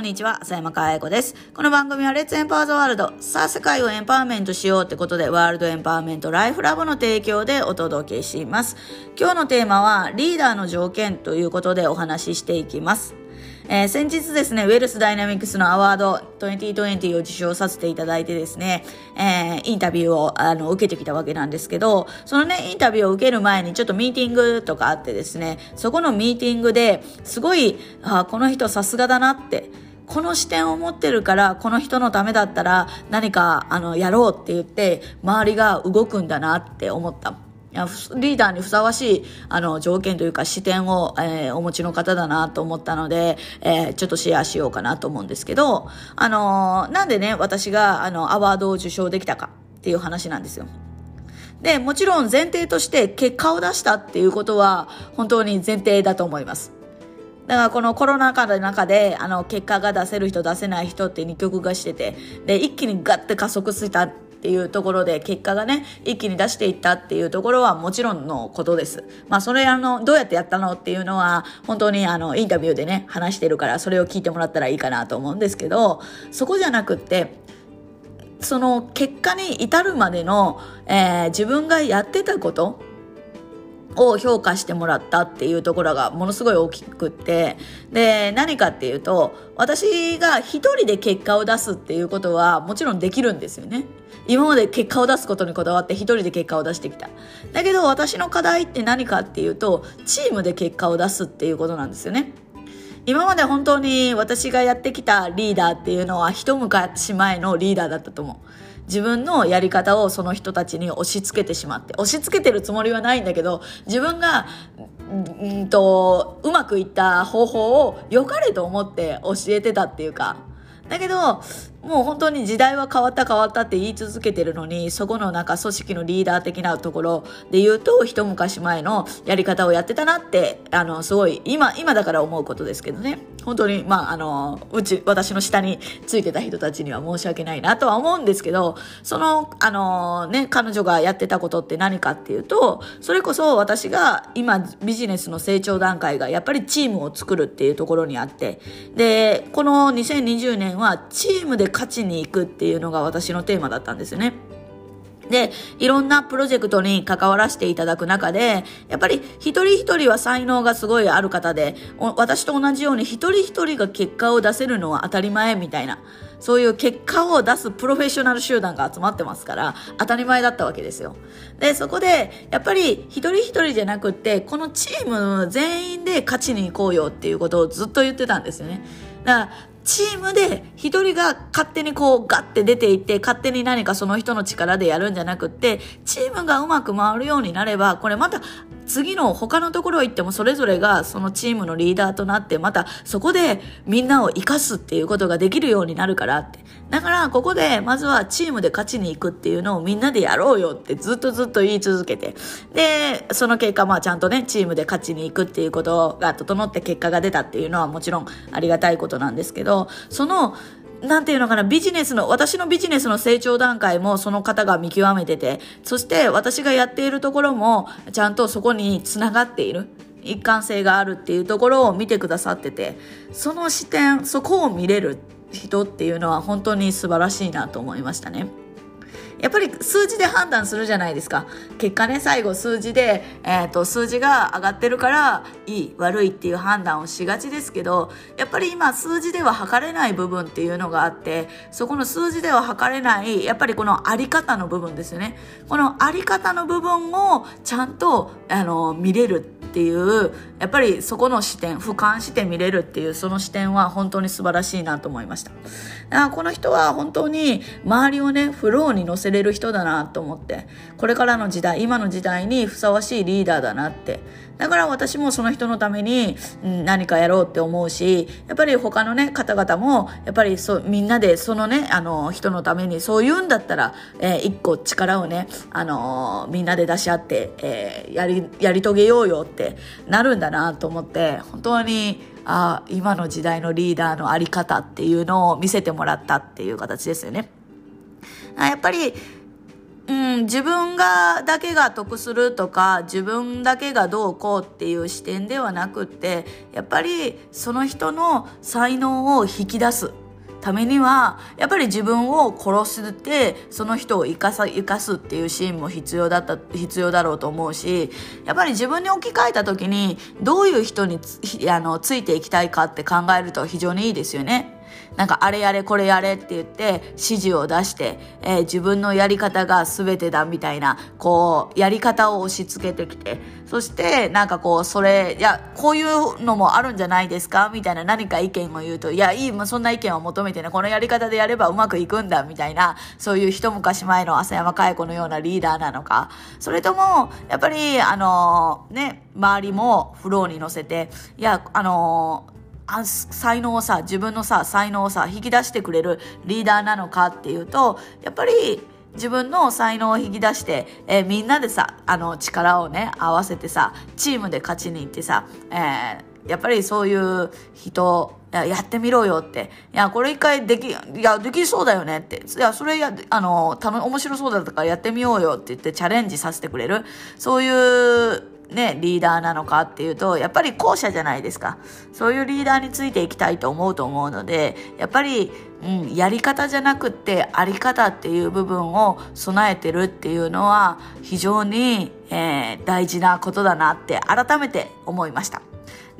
こんにちは、浅山かえ子です。この番組は Let's Empower the World、さあ世界をエンパワーメントしようってことで、 World Empowerment Life Lab の提供でお届けします。今日のテーマは、リーダーの条件ということでお話ししていきます。えー、先日ですね、 Wealth Dynamics のアワード2020を受賞させていただいてですね、えー、インタビューをあの受けてきたわけなんですけど、そのね、インタビューを受ける前にちょっとミーティングとかあってですね、そこのミーティングですごい、あこの人さすがだなって、この視点を持ってるから、この人のためだったら何かあのやろうって言って、周りが動くんだなって思った。リーダーにふさわしい、あの、条件というか視点を、えー、お持ちの方だなと思ったので、えー、ちょっとシェアしようかなと思うんですけど、あのー、なんでね、私が、あの、アワードを受賞できたかっていう話なんですよ。で、もちろん前提として結果を出したっていうことは、本当に前提だと思います。だからこのコロナ禍の中で、あの、結果が出せる人出せない人って二極化してて、で、一気にガッて加速したっていうところで結果がね、一気に出していったっていうところはもちろんのことです。まあそれあの、どうやってやったのっていうのは、本当にあの、インタビューでね、話してるからそれを聞いてもらったらいいかなと思うんですけど、そこじゃなくって、その結果に至るまでの、えー、自分がやってたこと、を評価してもらったっていうところがものすごい大きくってで何かっていうと私が一人で結果を出すっていうことはもちろんできるんですよね。今まで結果を出すことにこだわって一人で結果を出してきた。だけど私の課題って何かっていうとチームで結果を出すっていうことなんですよね。今まで本当に私がやってきたリーダーっていうのは一昔前のリーダーだったと思う。自分のやり方をその人たちに押し付けてしまって、押し付けてるつもりはないんだけど、自分が、うんと、うまくいった方法を良かれと思って教えてたっていうか、だけど、もう本当に時代は変わった変わったって言い続けてるのに、そこのなんか組織のリーダー的なところで言うと、一昔前のやり方をやってたなって、あの、すごい、今、今だから思うことですけどね。本当に、まあ、あの、うち、私の下についてた人たちには申し訳ないなとは思うんですけど、その、あの、ね、彼女がやってたことって何かっていうと、それこそ私が今ビジネスの成長段階がやっぱりチームを作るっていうところにあって、で、この2020年はチームで勝ちに行くっていうのが私のテーマだったんですよね。で、いろんなプロジェクトに関わらせていただく中で、やっぱり一人一人は才能がすごいある方で、私と同じように一人一人が結果を出せるのは当たり前みたいな、そういう結果を出すプロフェッショナル集団が集まってますから、当たり前だったわけですよ。で、そこで、やっぱり一人一人じゃなくって、このチーム全員で勝ちに行こうよっていうことをずっと言ってたんですよね。だから、チームで一人が勝手にこうガッて出ていって勝手に何かその人の力でやるんじゃなくってチームがうまく回るようになればこれまた次の他のところ行ってもそれぞれがそのチームのリーダーとなってまたそこでみんなを生かすっていうことができるようになるからって。だからここでまずはチームで勝ちに行くっていうのをみんなでやろうよってずっとずっと言い続けて。で、その結果まあちゃんとねチームで勝ちに行くっていうことが整って結果が出たっていうのはもちろんありがたいことなんですけど、そのなんていうのかな、ビジネスの、私のビジネスの成長段階もその方が見極めてて、そして私がやっているところも、ちゃんとそこに繋がっている。一貫性があるっていうところを見てくださってて、その視点、そこを見れる人っていうのは本当に素晴らしいなと思いましたね。やっぱり数字で判断するじゃないですか。結果ね、最後数字で、えっ、ー、と、数字が上がってるから、いい、悪いっていう判断をしがちですけど、やっぱり今数字では測れない部分っていうのがあって、そこの数字では測れない、やっぱりこのあり方の部分ですよね。このあり方の部分をちゃんと、あの、見れるっていうやっぱりそこの視点俯瞰して見れるっていうその視点は本当に素晴らしいなと思いました。あこの人は本当に周りをねフローに乗せれる人だなと思ってこれからの時代今の時代にふさわしいリーダーだなってだから私もその人のために、何かやろうって思うし、やっぱり他のね、方々も、やっぱりそう、みんなでそのね、あの、人のためにそう言うんだったら、えー、一個力をね、あのー、みんなで出し合って、えー、やり、やり遂げようよってなるんだなと思って、本当に、あ今の時代のリーダーのあり方っていうのを見せてもらったっていう形ですよね。あやっぱり、うん、自分がだけが得するとか自分だけがどうこうっていう視点ではなくってやっぱりその人の才能を引き出すためにはやっぱり自分を殺してその人を生かさ生かすっていうシーンも必要だった必要だろうと思うしやっぱり自分に置き換えた時にどういう人につあのついていきたいかって考えると非常にいいですよね。なんかあれやれこれやれって言って指示を出して、えー、自分のやり方が全てだみたいな、こう、やり方を押し付けてきて、そしてなんかこう、それ、いや、こういうのもあるんじゃないですか？みたいな何か意見を言うと、いや、いい、もうそんな意見を求めてね、このやり方でやればうまくいくんだみたいな、そういう一昔前の浅山佳子のようなリーダーなのか、それとも、やっぱり、あのー、ね、周りもフローに乗せて、いや、あのー才能をさ自分のさ才能をさ引き出してくれるリーダーなのかっていうとやっぱり自分の才能を引き出して、えー、みんなでさあの力をね合わせてさチームで勝ちに行ってさ、えー、やっぱりそういう人ややってみろよって。いや、これ一回でき、いや、できそうだよねって。いや、それや、あの、たの、面白そうだったからやってみようよって言ってチャレンジさせてくれる。そういうね、リーダーなのかっていうと、やっぱり後者じゃないですか。そういうリーダーについていきたいと思うと思うので、やっぱり、うん、やり方じゃなくってあり方っていう部分を備えてるっていうのは非常に、えー、大事なことだなって改めて思いました。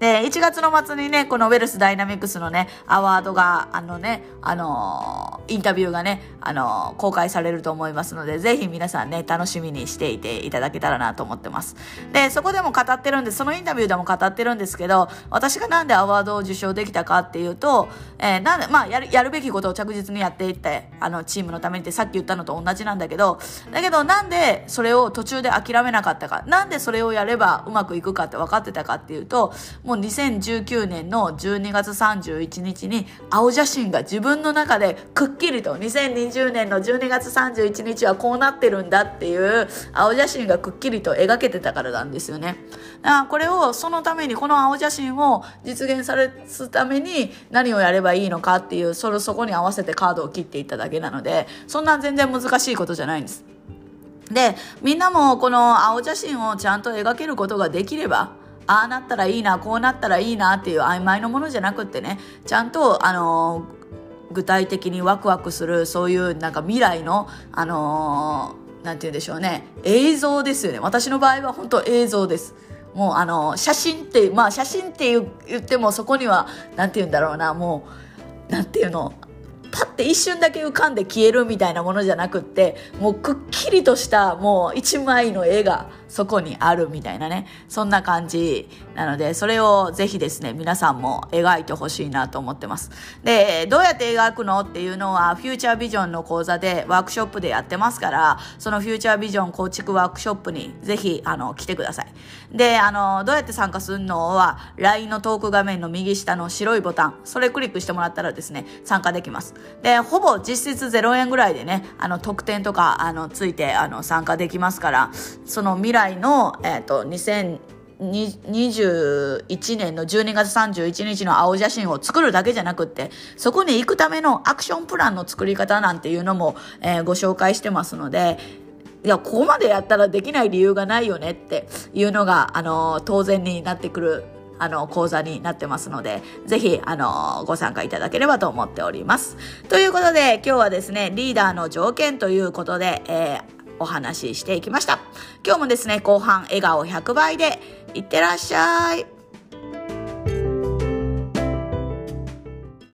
で、1月の末にね、このウェルスダイナミクスのね、アワードが、あのね、あのー、インタビューがね、あの、公開されると思いますので、ぜひ皆さんね、楽しみにしていていただけたらなと思ってます。で、そこでも語ってるんで、そのインタビューでも語ってるんですけど、私がなんでアワードを受賞できたかっていうと、えー、なんで、まあ、やる、やるべきことを着実にやっていって、あの、チームのためにってさっき言ったのと同じなんだけど、だけどなんでそれを途中で諦めなかったか、なんでそれをやればうまくいくかって分かってたかっていうと、もう2019年の12月31日に青写真が自分の中でくっきりと2020年の12月31日はこうなってるんだっていう青写真がくっきりと描けてたからなんですよね。だからこれをそのためにこの青写真を実現されすために何をやればいいのかっていうそれそこに合わせてカードを切っていっただけなのでそんな全然難しいことじゃないんです。でみんなもこの青写真をちゃんと描けることができればああなったらいいなこうなったらいいなっていう曖昧なものじゃなくってねちゃんとあの具体的にワクワクするそういうなんか未来のあのなんて言うんでしょうね。映像ですよね。私の場合は本当映像です。もうあの写真ってまあ写真って言ってもそこには何て言うんだろうな。もう何て言うの？パッて一瞬だけ浮かんで消えるみたいなものじゃなくってもうくっきりとしたもう一枚の絵がそこにあるみたいなね。そんな感じなのでそれをぜひですね皆さんも描いてほしいなと思ってます。でどうやって描くのっていうのはフューチャービジョンの講座でワークショップでやってますからそのフューチャービジョン構築ワークショップにぜひあの来てください。であのどうやって参加するのは LINE のトーク画面の右下の白いボタンそれクリックしてもらったらですね参加できます。でほぼ実質0円ぐらいでねあの特典とかあのついてあの参加できますからその未来の、えーと、2021年の12月31日の青写真を作るだけじゃなくってそこに行くためのアクションプランの作り方なんていうのも、えー、ご紹介してますのでいやここまでやったらできない理由がないよねっていうのが、あの当然になってくるあの、講座になってますので、ぜひ、あの、ご参加いただければと思っております。ということで、今日はですね、リーダーの条件ということで、えーお話ししていきました。今日もですね、後半笑顔100倍でいってらっしゃい。